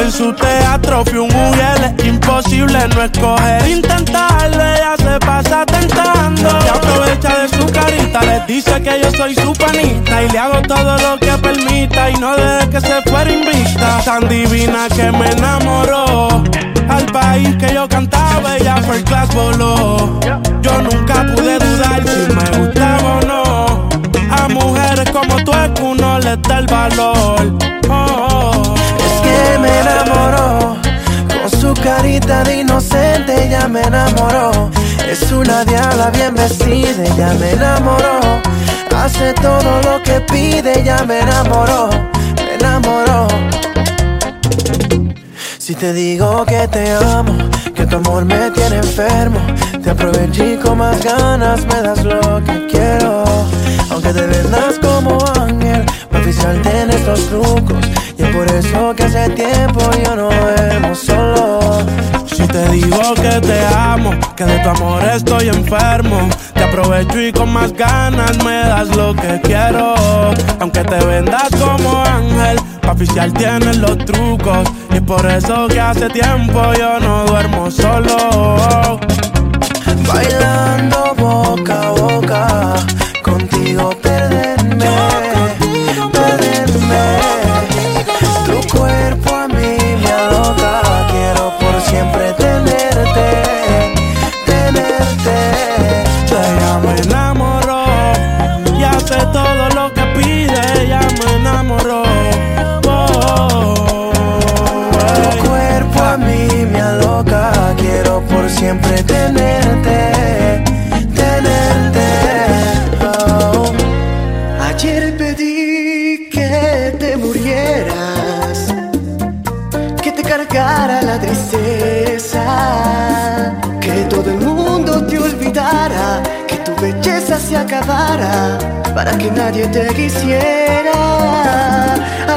En su teatro fui un mujer, es imposible no escoger, intentarlo, ella se pasa tentando. Y aprovecha de su carita, les dice que yo soy su panita y le hago todo lo que permita y no deje que se fuera invista. Tan divina que me enamoró. Al país que yo cantaba, ella fue class voló. Yo nunca pude dudar si me gustaba o no. A mujeres como tú es que uno les da el valor. Oh, enamoró, con su carita de inocente ya me enamoró. Es una diabla bien vestida, ya me enamoró. Hace todo lo que pide, ya me enamoró, me enamoró. Si te digo que te amo, que tu amor me tiene enfermo, te aproveché con más ganas me das lo que quiero. Aunque te vendas como ángel, oficial tiene estos trucos. Por eso que hace tiempo yo no duermo solo. Si te digo que te amo, que de tu amor estoy enfermo, te aprovecho y con más ganas me das lo que quiero. Aunque te vendas como ángel, oficial tienes los trucos. Y por eso que hace tiempo yo no duermo solo. Bailando boca a boca, contigo perderme, para que nadie te quisiera.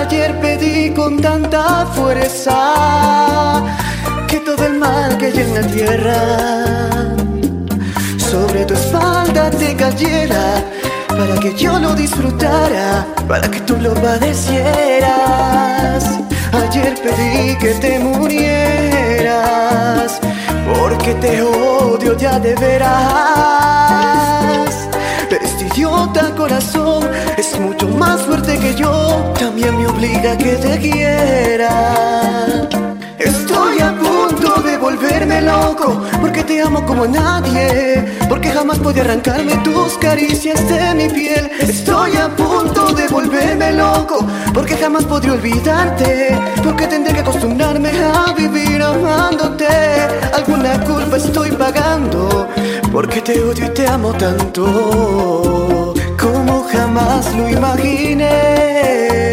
Ayer pedí con tanta fuerza que todo el mal que hay en tierra sobre tu espalda te cayera para que yo lo disfrutara, para que tú lo padecieras. Ayer pedí que te murieras, porque te odio ya de veras. Pero este idiota corazón es mucho más fuerte que yo, también me obliga a que te quiera. Estoy a punto de volverme loco Porque te amo como nadie Porque jamás podía arrancarme tus caricias de mi piel. Estoy a punto de volverme loco Porque jamás podré olvidarte Porque tendré que acostumbrarme a vivir amándote. Alguna culpa estoy pagando Porque te odio y te amo tanto Como jamás lo imaginé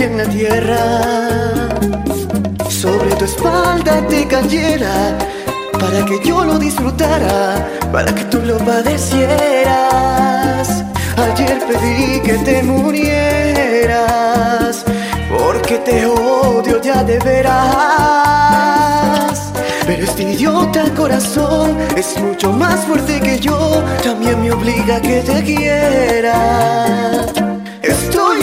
en la tierra, sobre tu espalda te cayera, para que yo lo disfrutara, para que tú lo padecieras. Ayer pedí que te murieras, porque te odio ya de veras. Pero este idiota corazón es mucho más fuerte que yo, también me obliga a que te quiera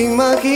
Ating makita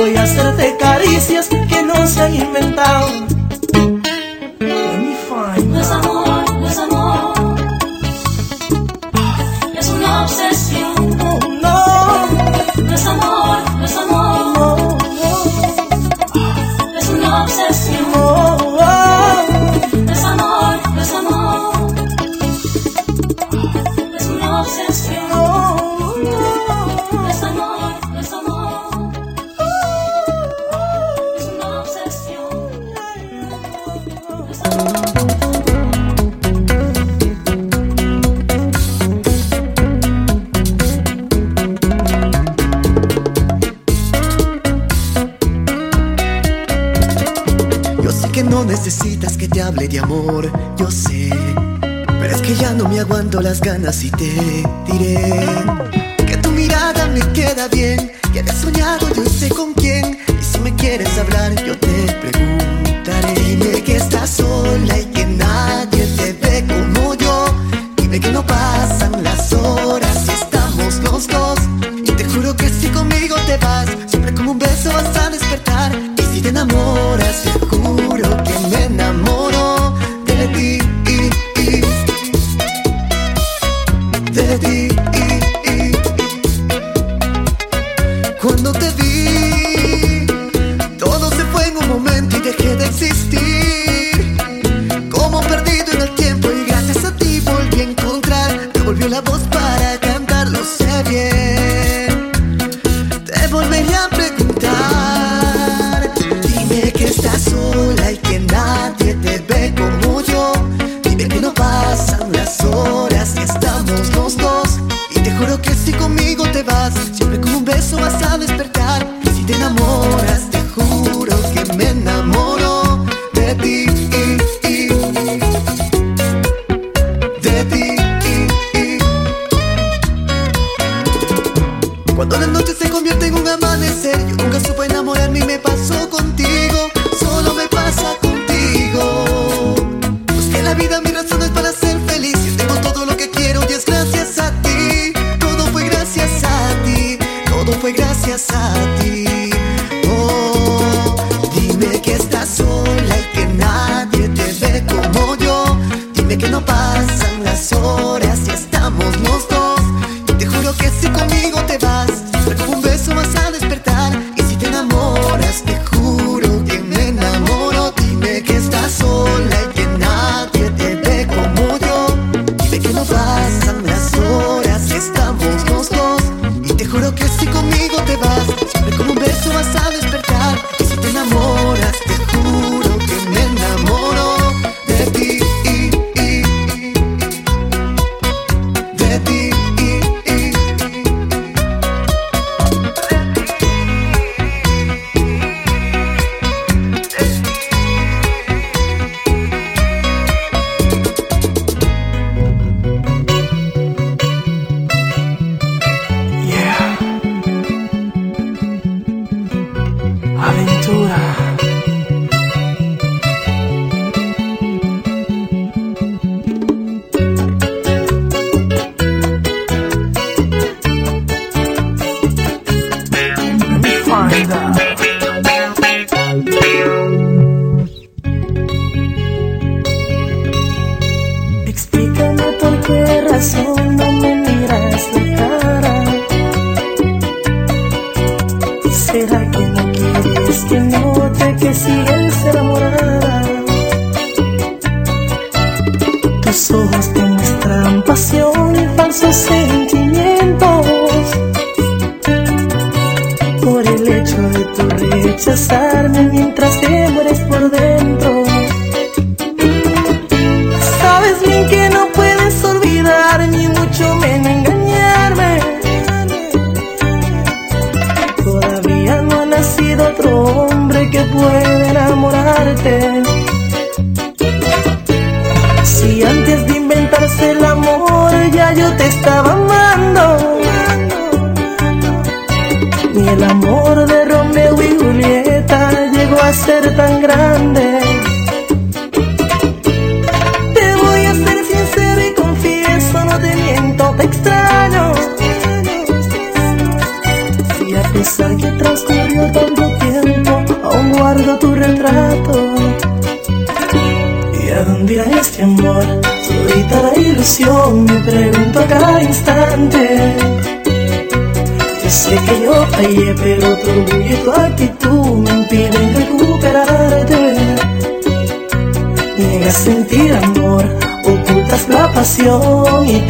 voy a hacerte caricias que no se han inventado. así te diré.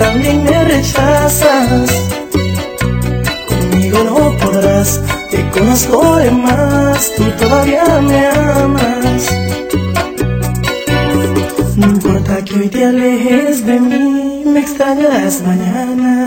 también me rechazas. Conmigo no podrás, te conozco de más, tú todavía me amas. No importa que hoy te alejes de mí, me extrañarás mañana.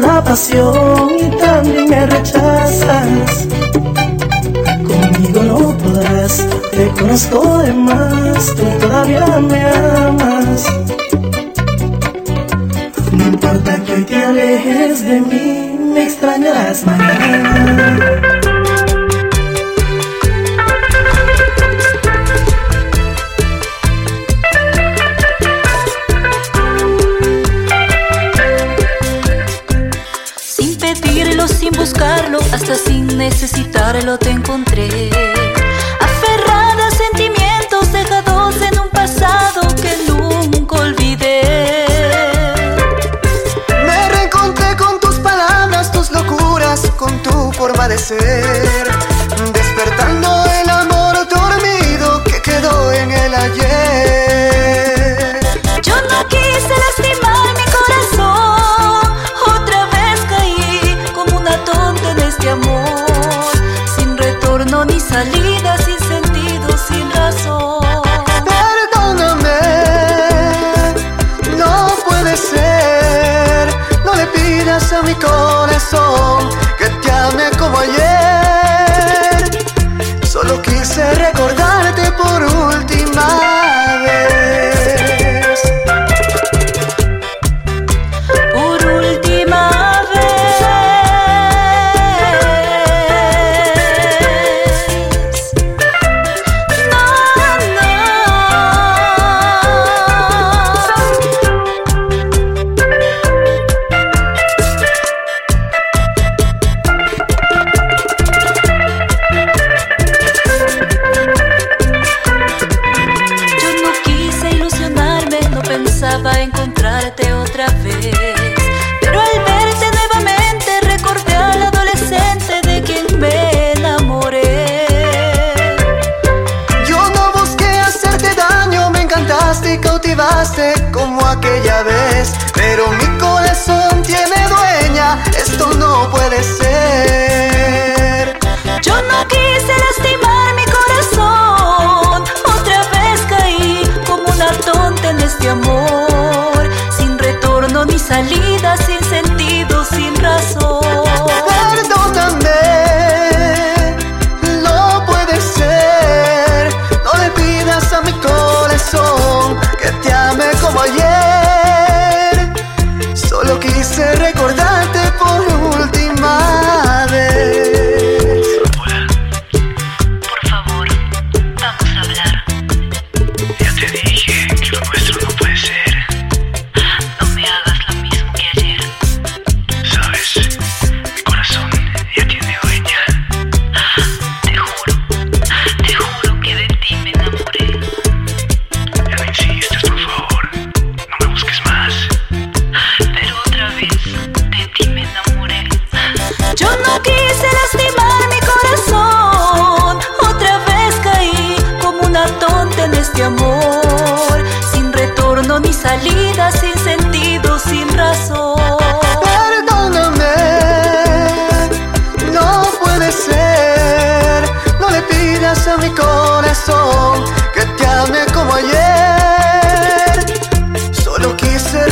la pasión y también me rechazas. Conmigo no podrás, te conozco de más, tú todavía me amas. No importa que hoy te alejes de mí, me extrañarás mañana. padecer, despertando el amor dormido que quedó en el ayer. Yo no quise lastimar mi corazón, otra vez caí como una tonta en este amor, sin retorno ni salida, sin sentido, sin razón. Perdóname, no puede ser, no le pidas a mi corazón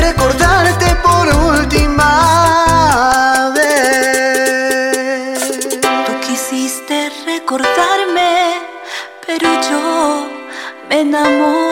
recordarte por última vez. Tú quisiste recordarme, pero yo me enamoré.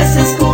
lessons.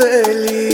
Feliz.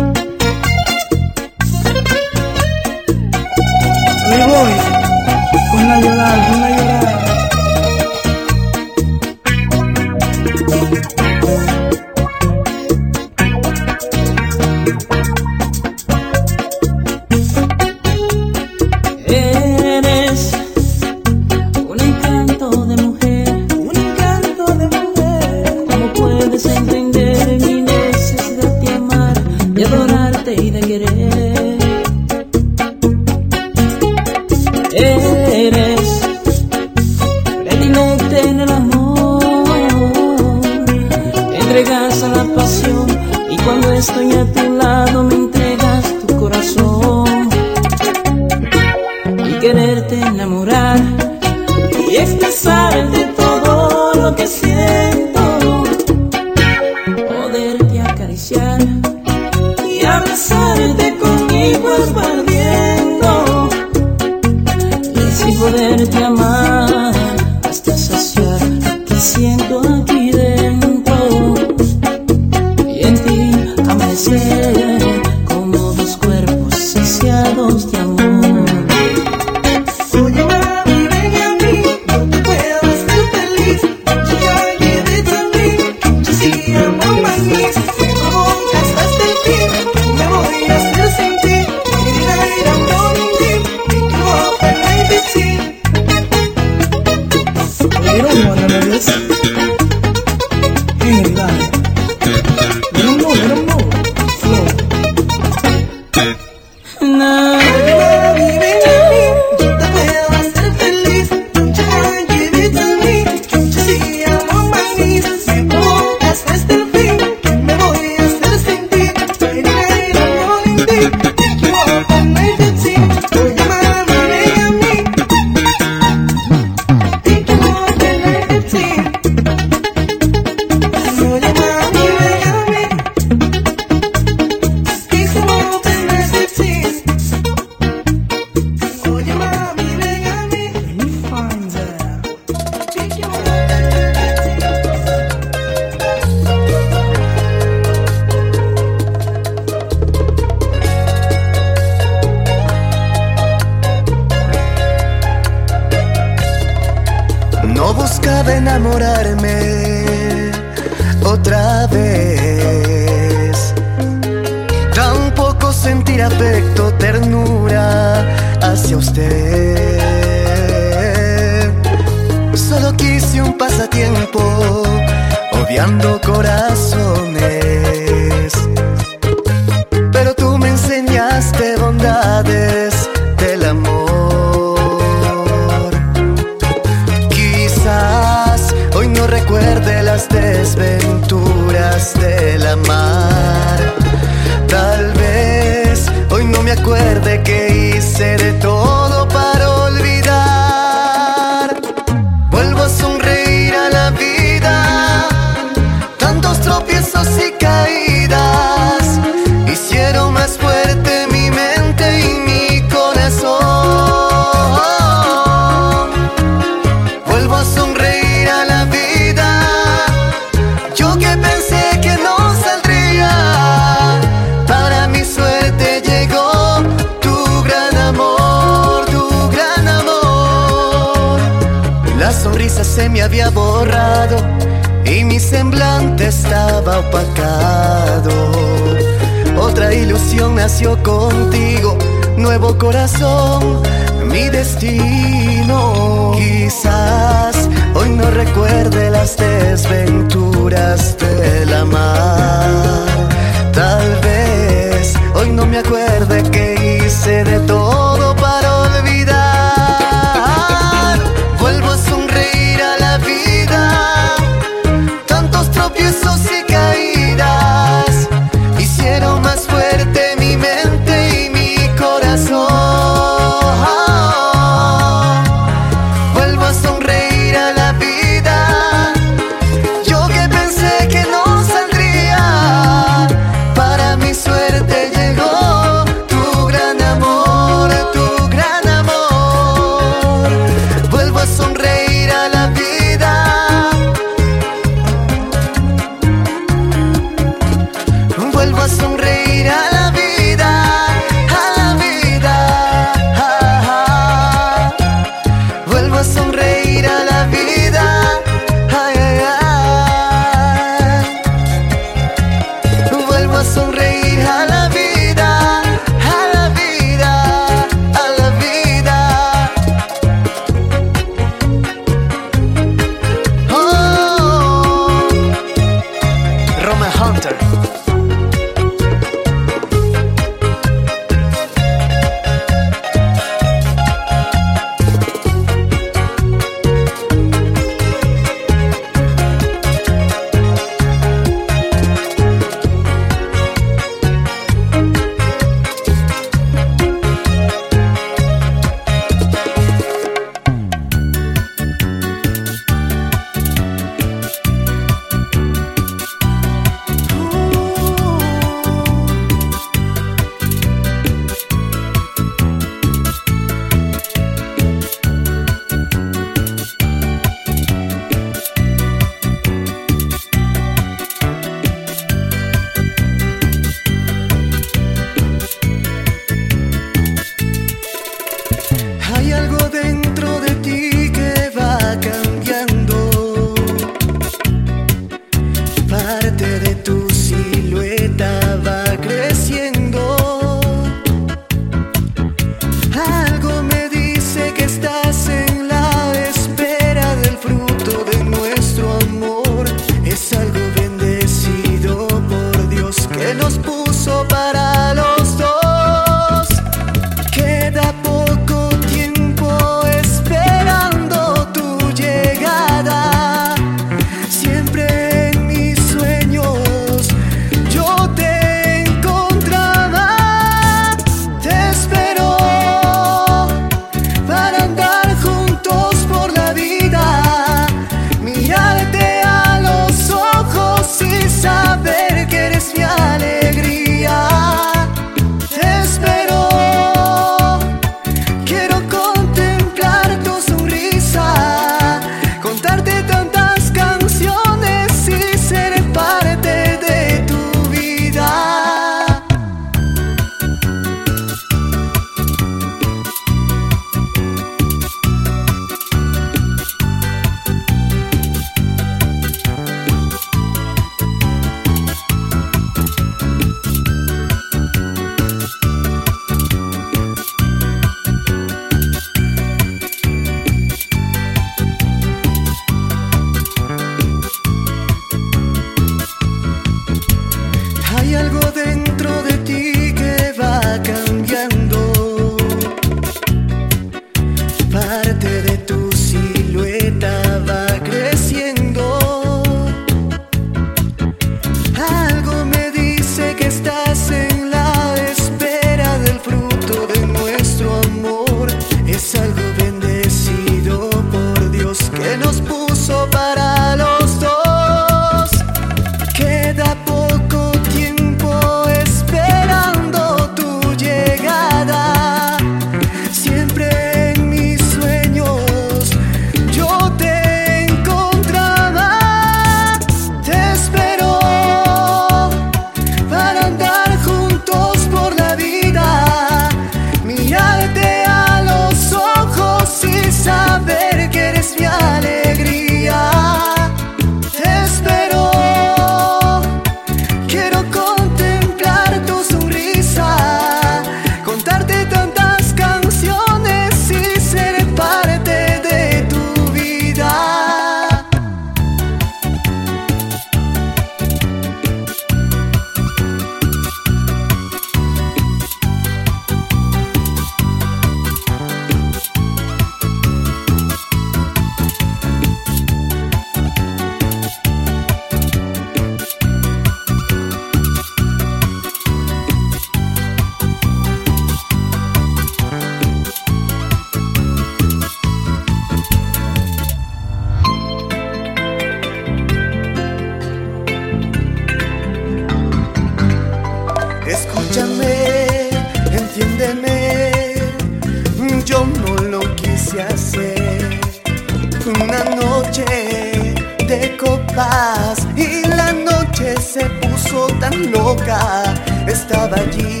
Se puso tan loca. Estaba allí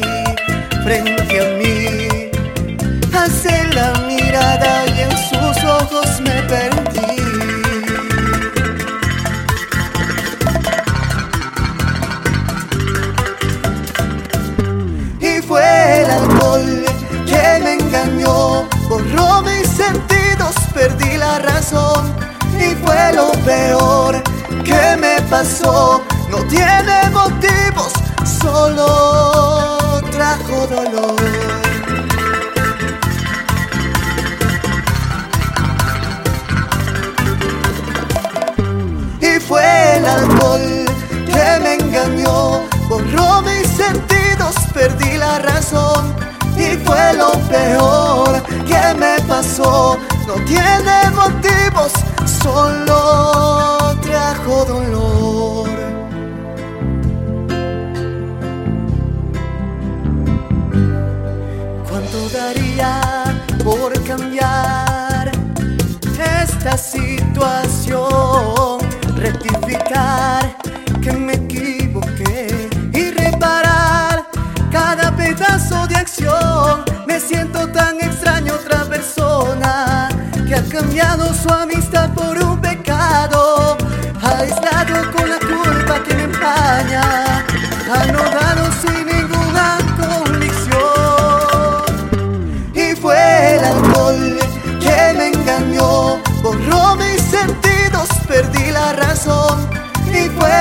frente a mí. Hace la mirada y en sus ojos me perdí. Y fue el alcohol que me engañó, borró mis sentidos, perdí la razón. Y fue lo peor que me pasó, no tiene motivos, solo trajo dolor. Y fue el alcohol que me engañó, borró mis sentidos, perdí la razón. Y fue lo peor que me pasó, no tiene motivos, solo trajo dolor. ¿Cuánto por cambiar esta situación? Rectificar que me equivoqué y reparar cada pedazo de acción. Me siento tan extraño otra persona que ha cambiado su amistad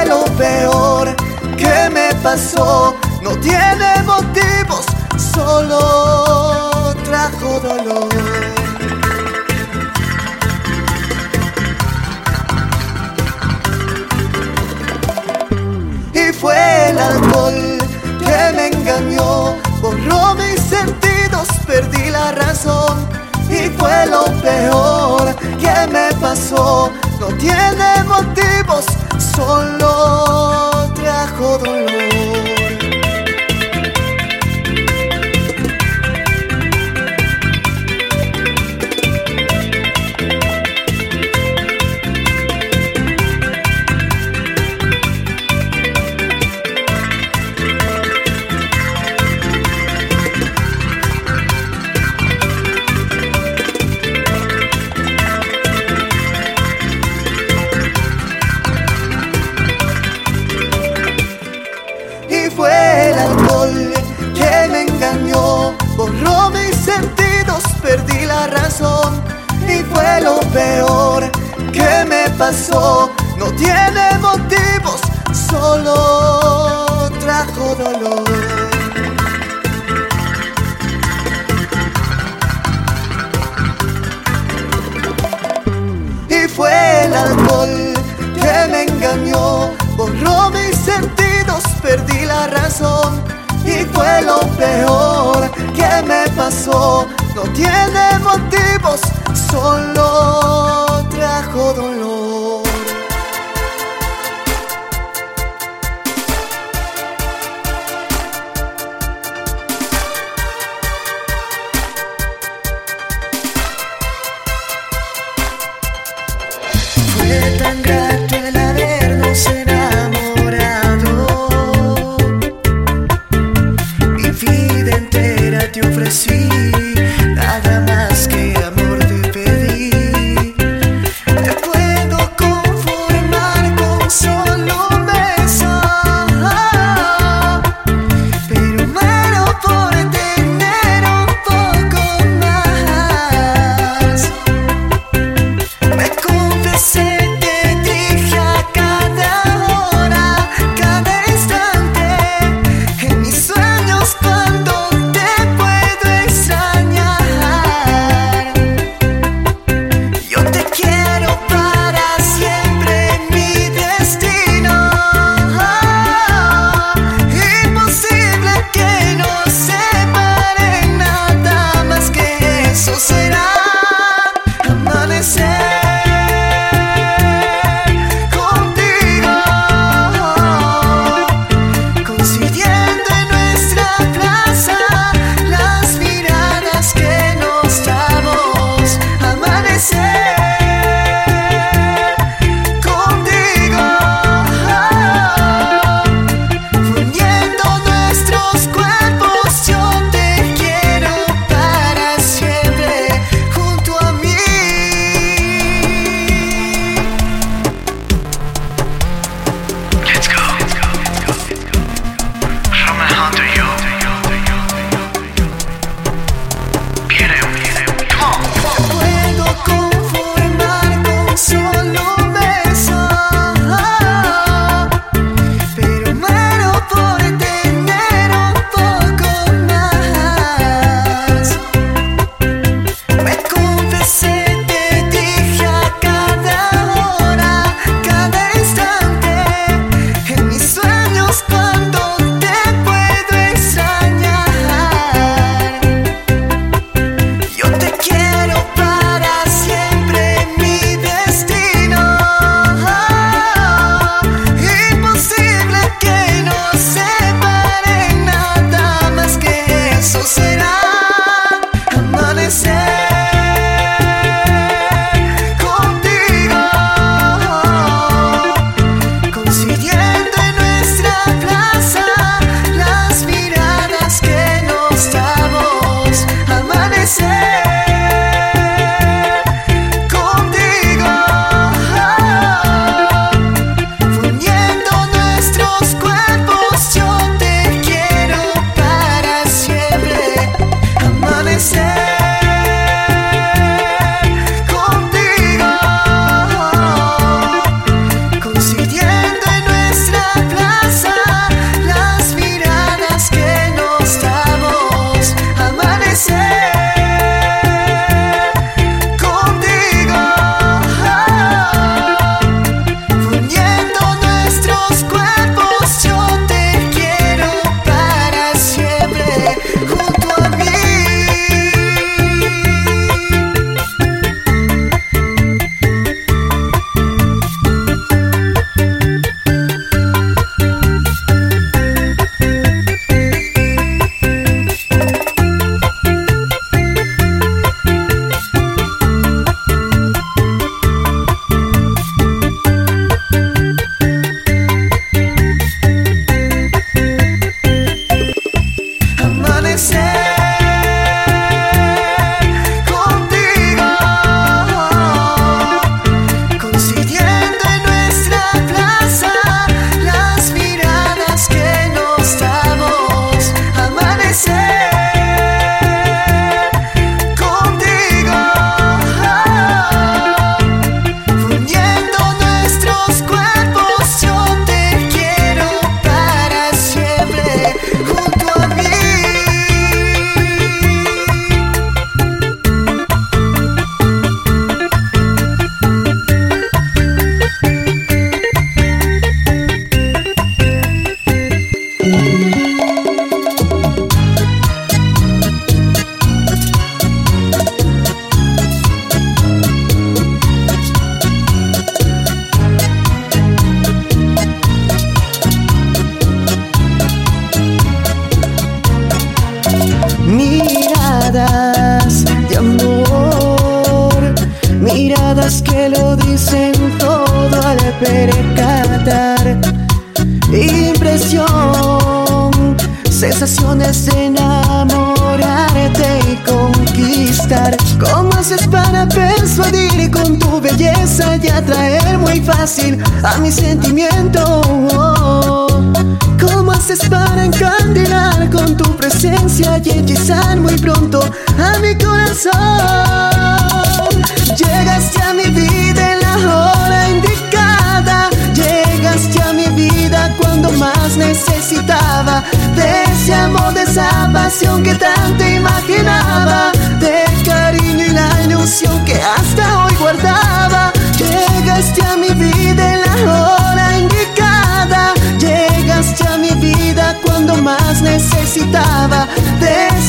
lo peor que me pasó, no tiene motivos, solo trajo dolor. Y fue el alcohol que me engañó, borró mis sentidos, perdí la razón. Y fue lo peor que me pasó, no tiene motivos, solo trajo dolor. Pasó, no tiene motivos, solo trajo dolor. Y fue el alcohol que me engañó, borró mis sentidos, perdí la razón. Y fue lo peor que me pasó, no tiene motivos, solo trajo dolor.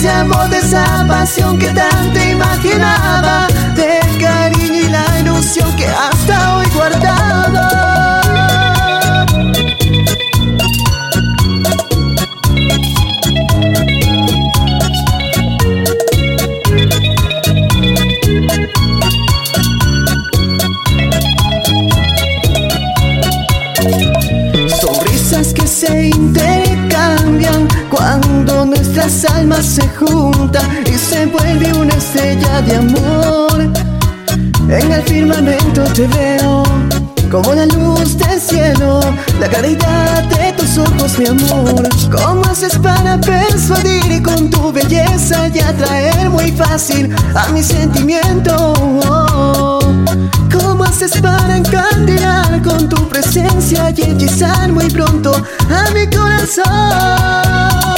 De amor, de esa pasión que tanto imaginaba, del cariño y la ilusión que hasta nuestras almas se juntan y se vuelve una estrella de amor. En el firmamento te veo como la luz del cielo, la claridad de tus ojos, mi amor. ¿Cómo haces para persuadir con tu belleza y atraer muy fácil a mi sentimiento? ¿Cómo haces para encandilar con tu presencia y hechizar muy pronto a mi corazón?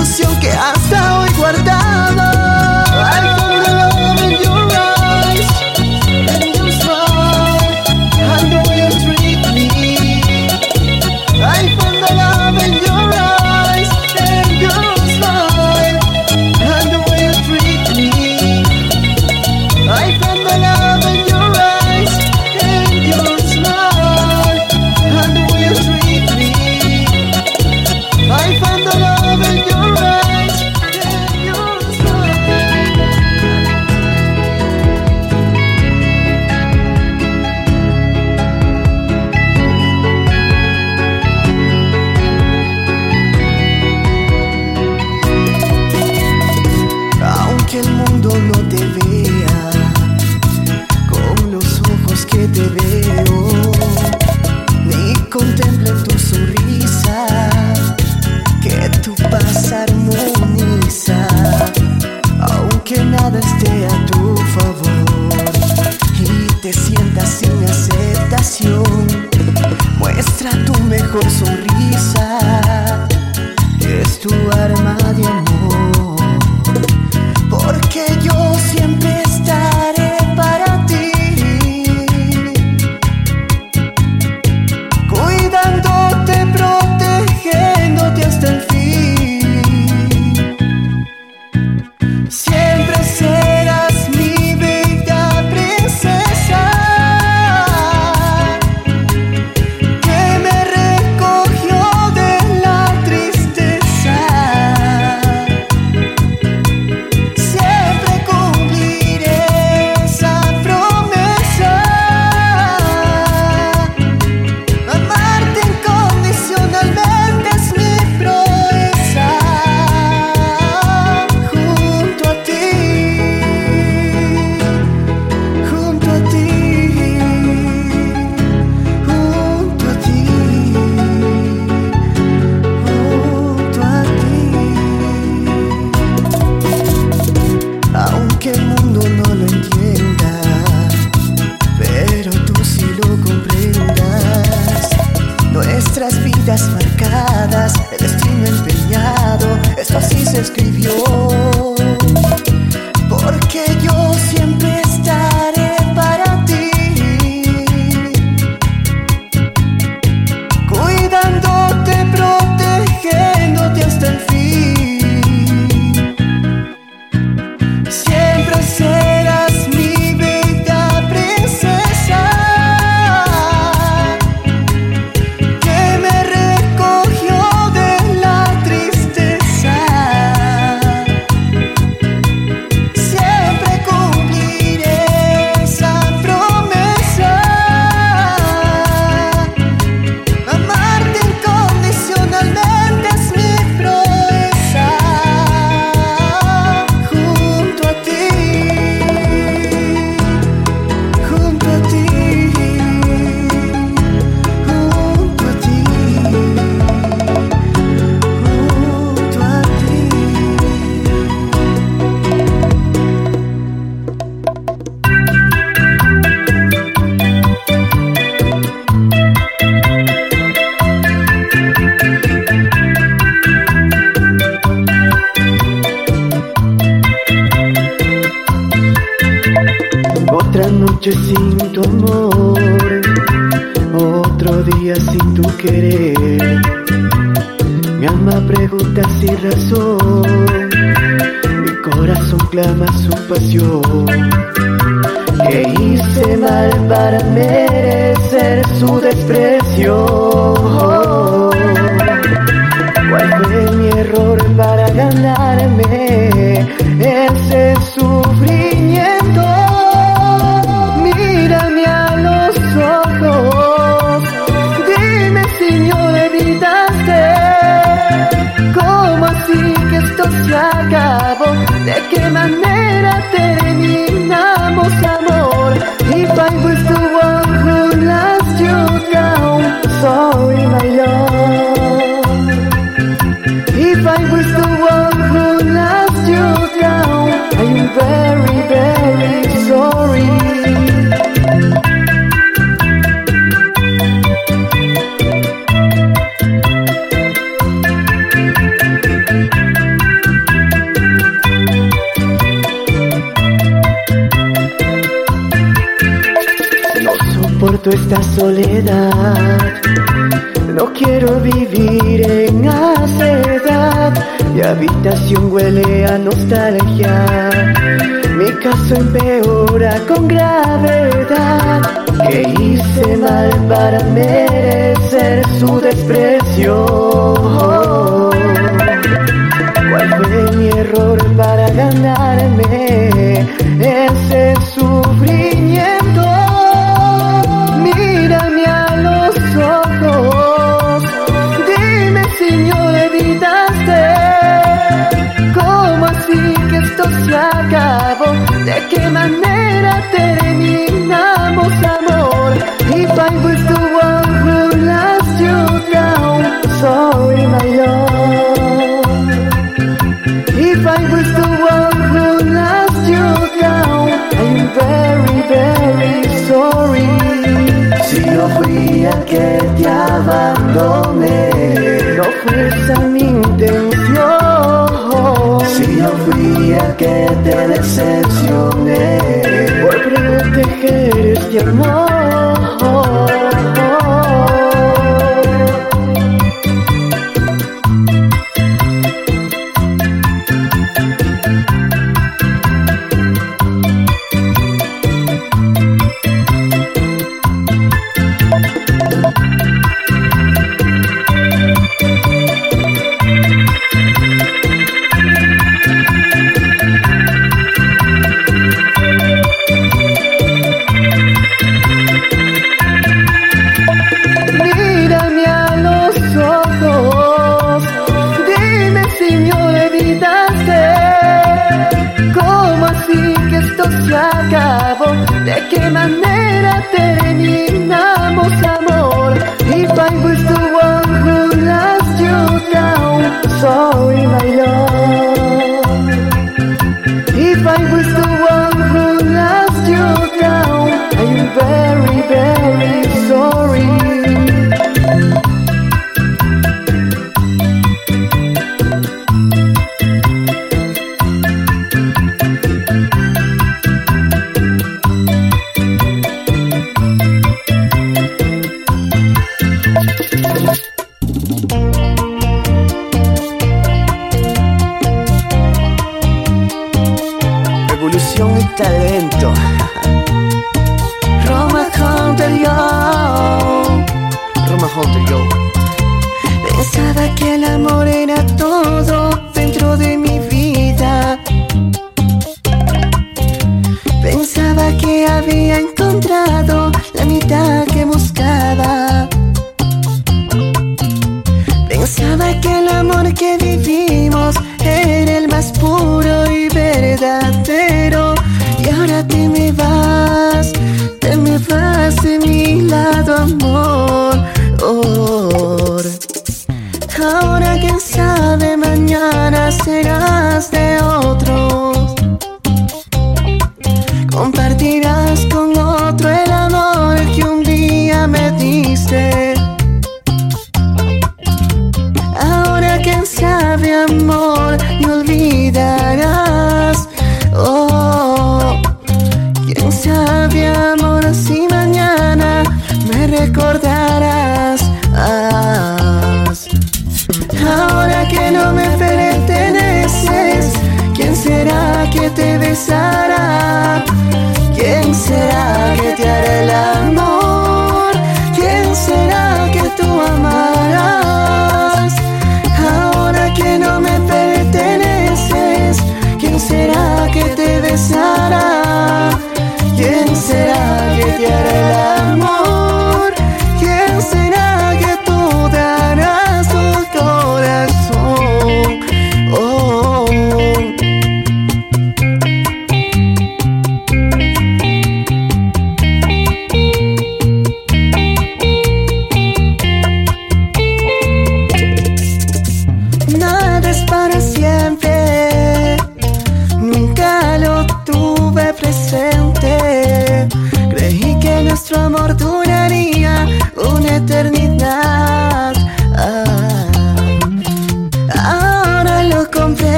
ilusión que hasta hoy guardaba.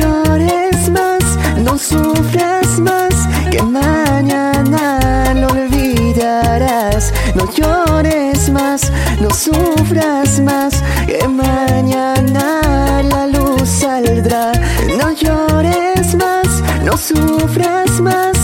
llores más, no sufras más, que mañana lo olvidarás. No llores más, no sufras más, que mañana la luz saldrá. No llores más, no sufras más.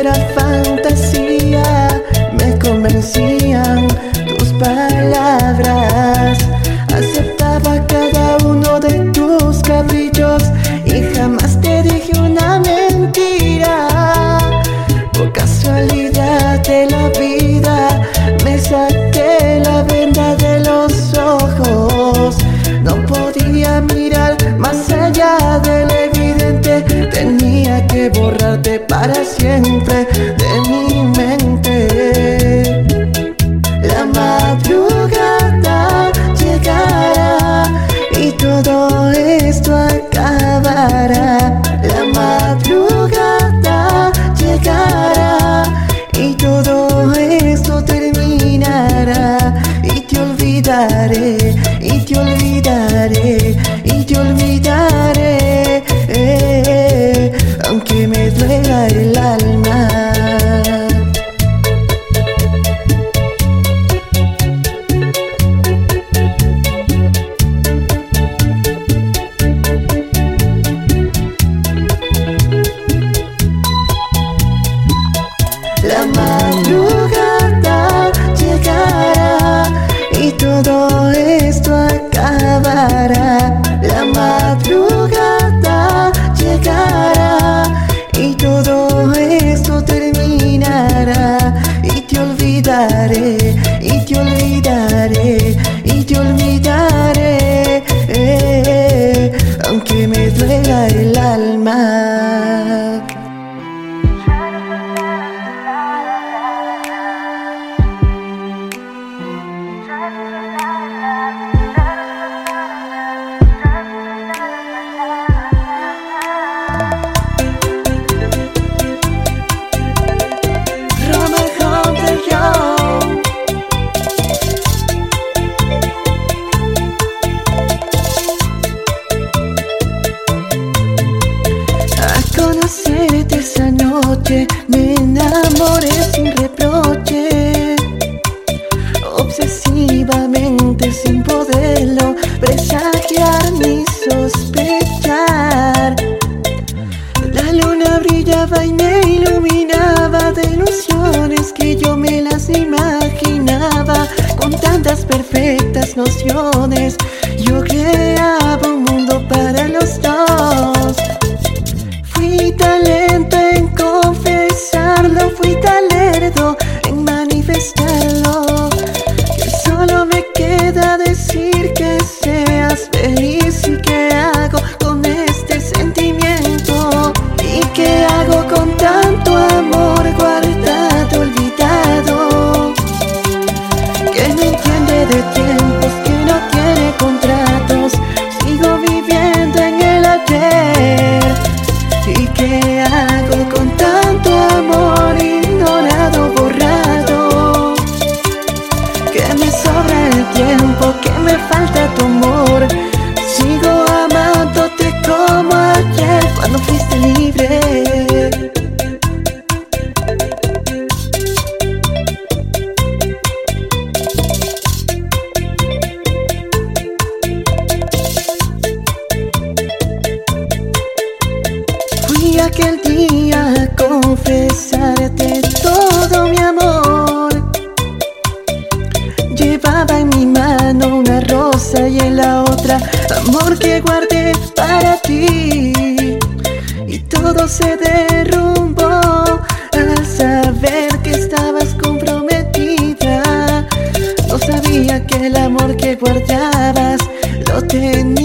Era fantasía, me convencían en mi mano una rosa y en la otra amor que guardé para ti. Y todo se derrumbó al saber que estabas comprometida. No sabía que el amor que guardabas lo tenía.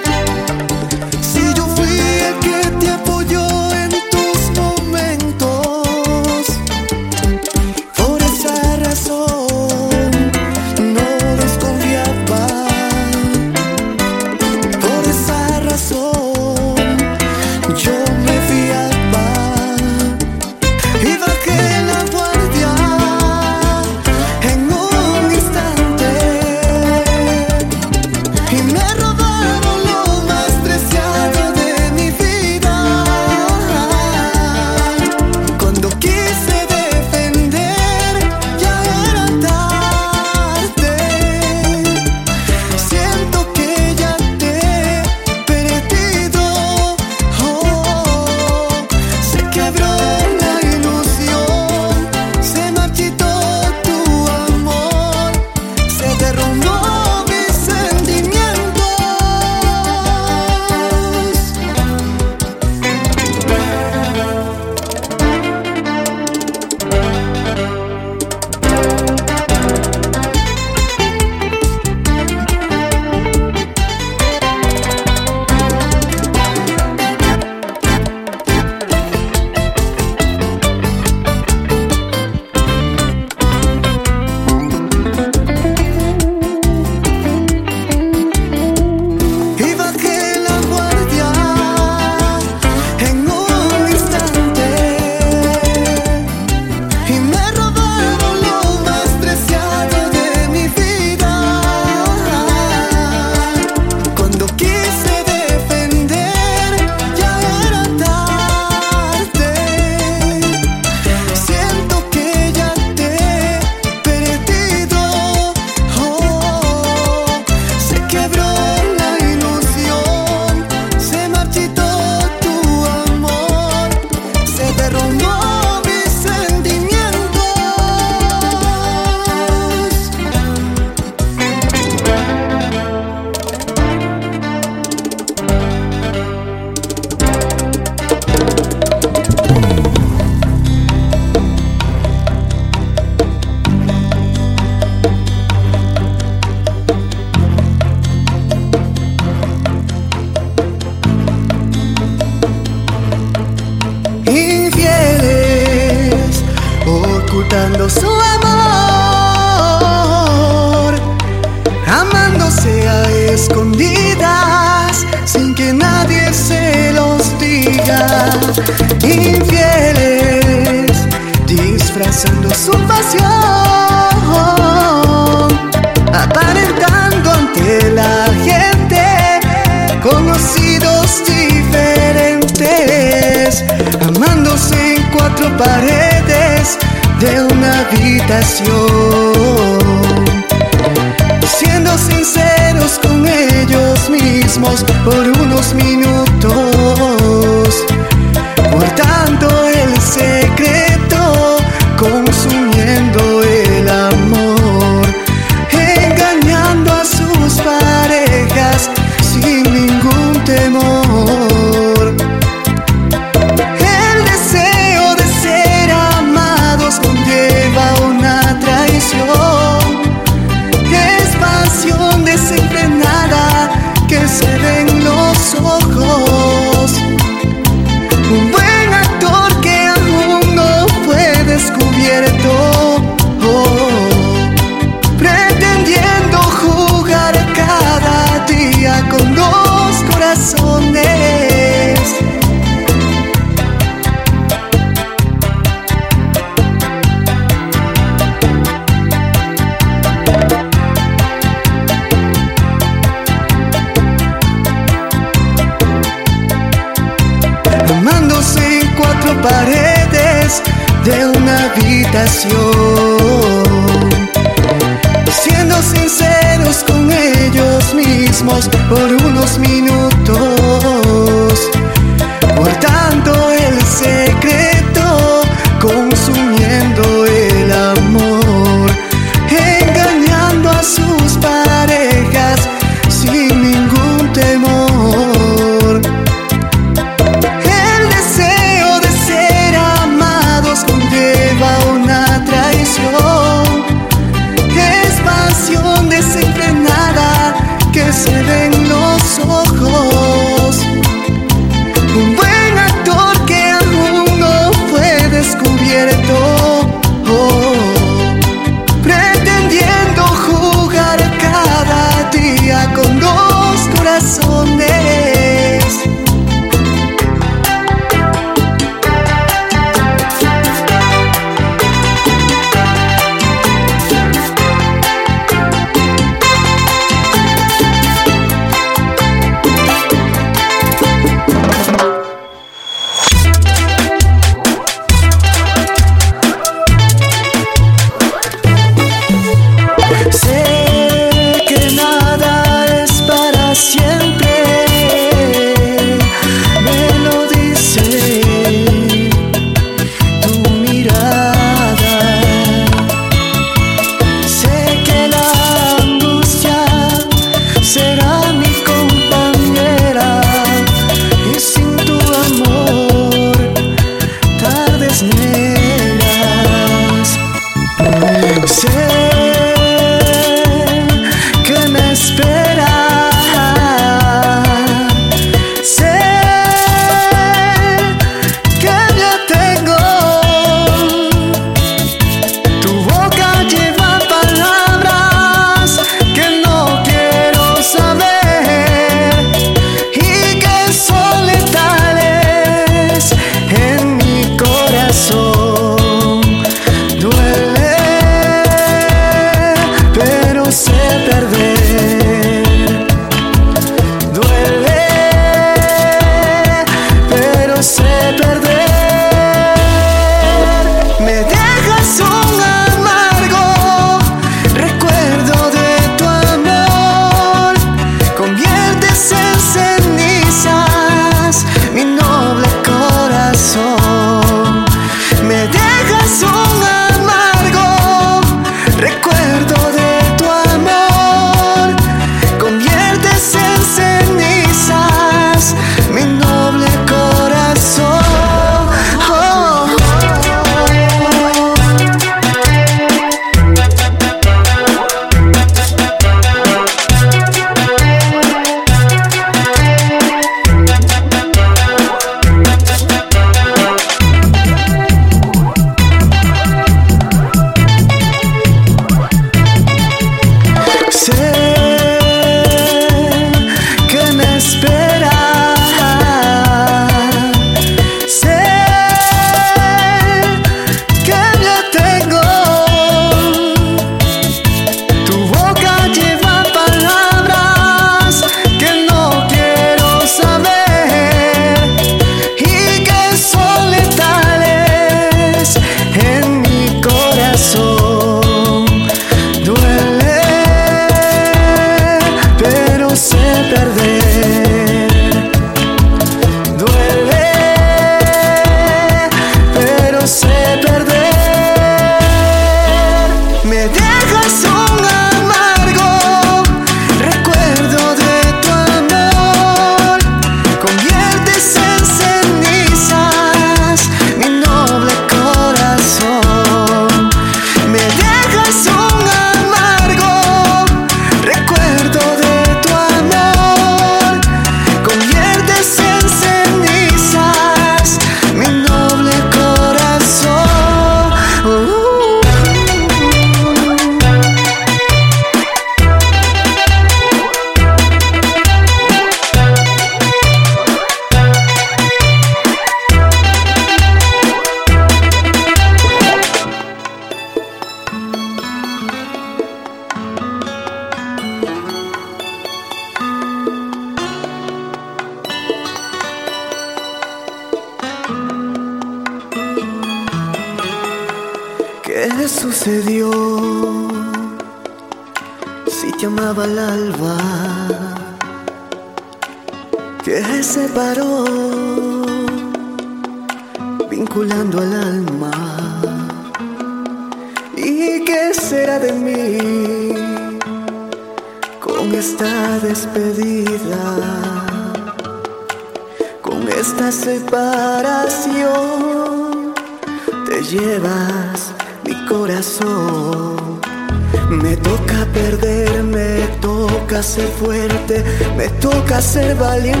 vale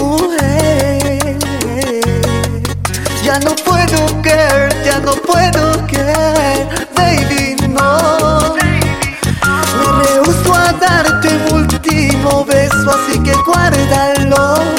mujer. Ya no puedo creer, ya no puedo creer, baby, no. Me rehuso a darte un último beso, así que guárdalo.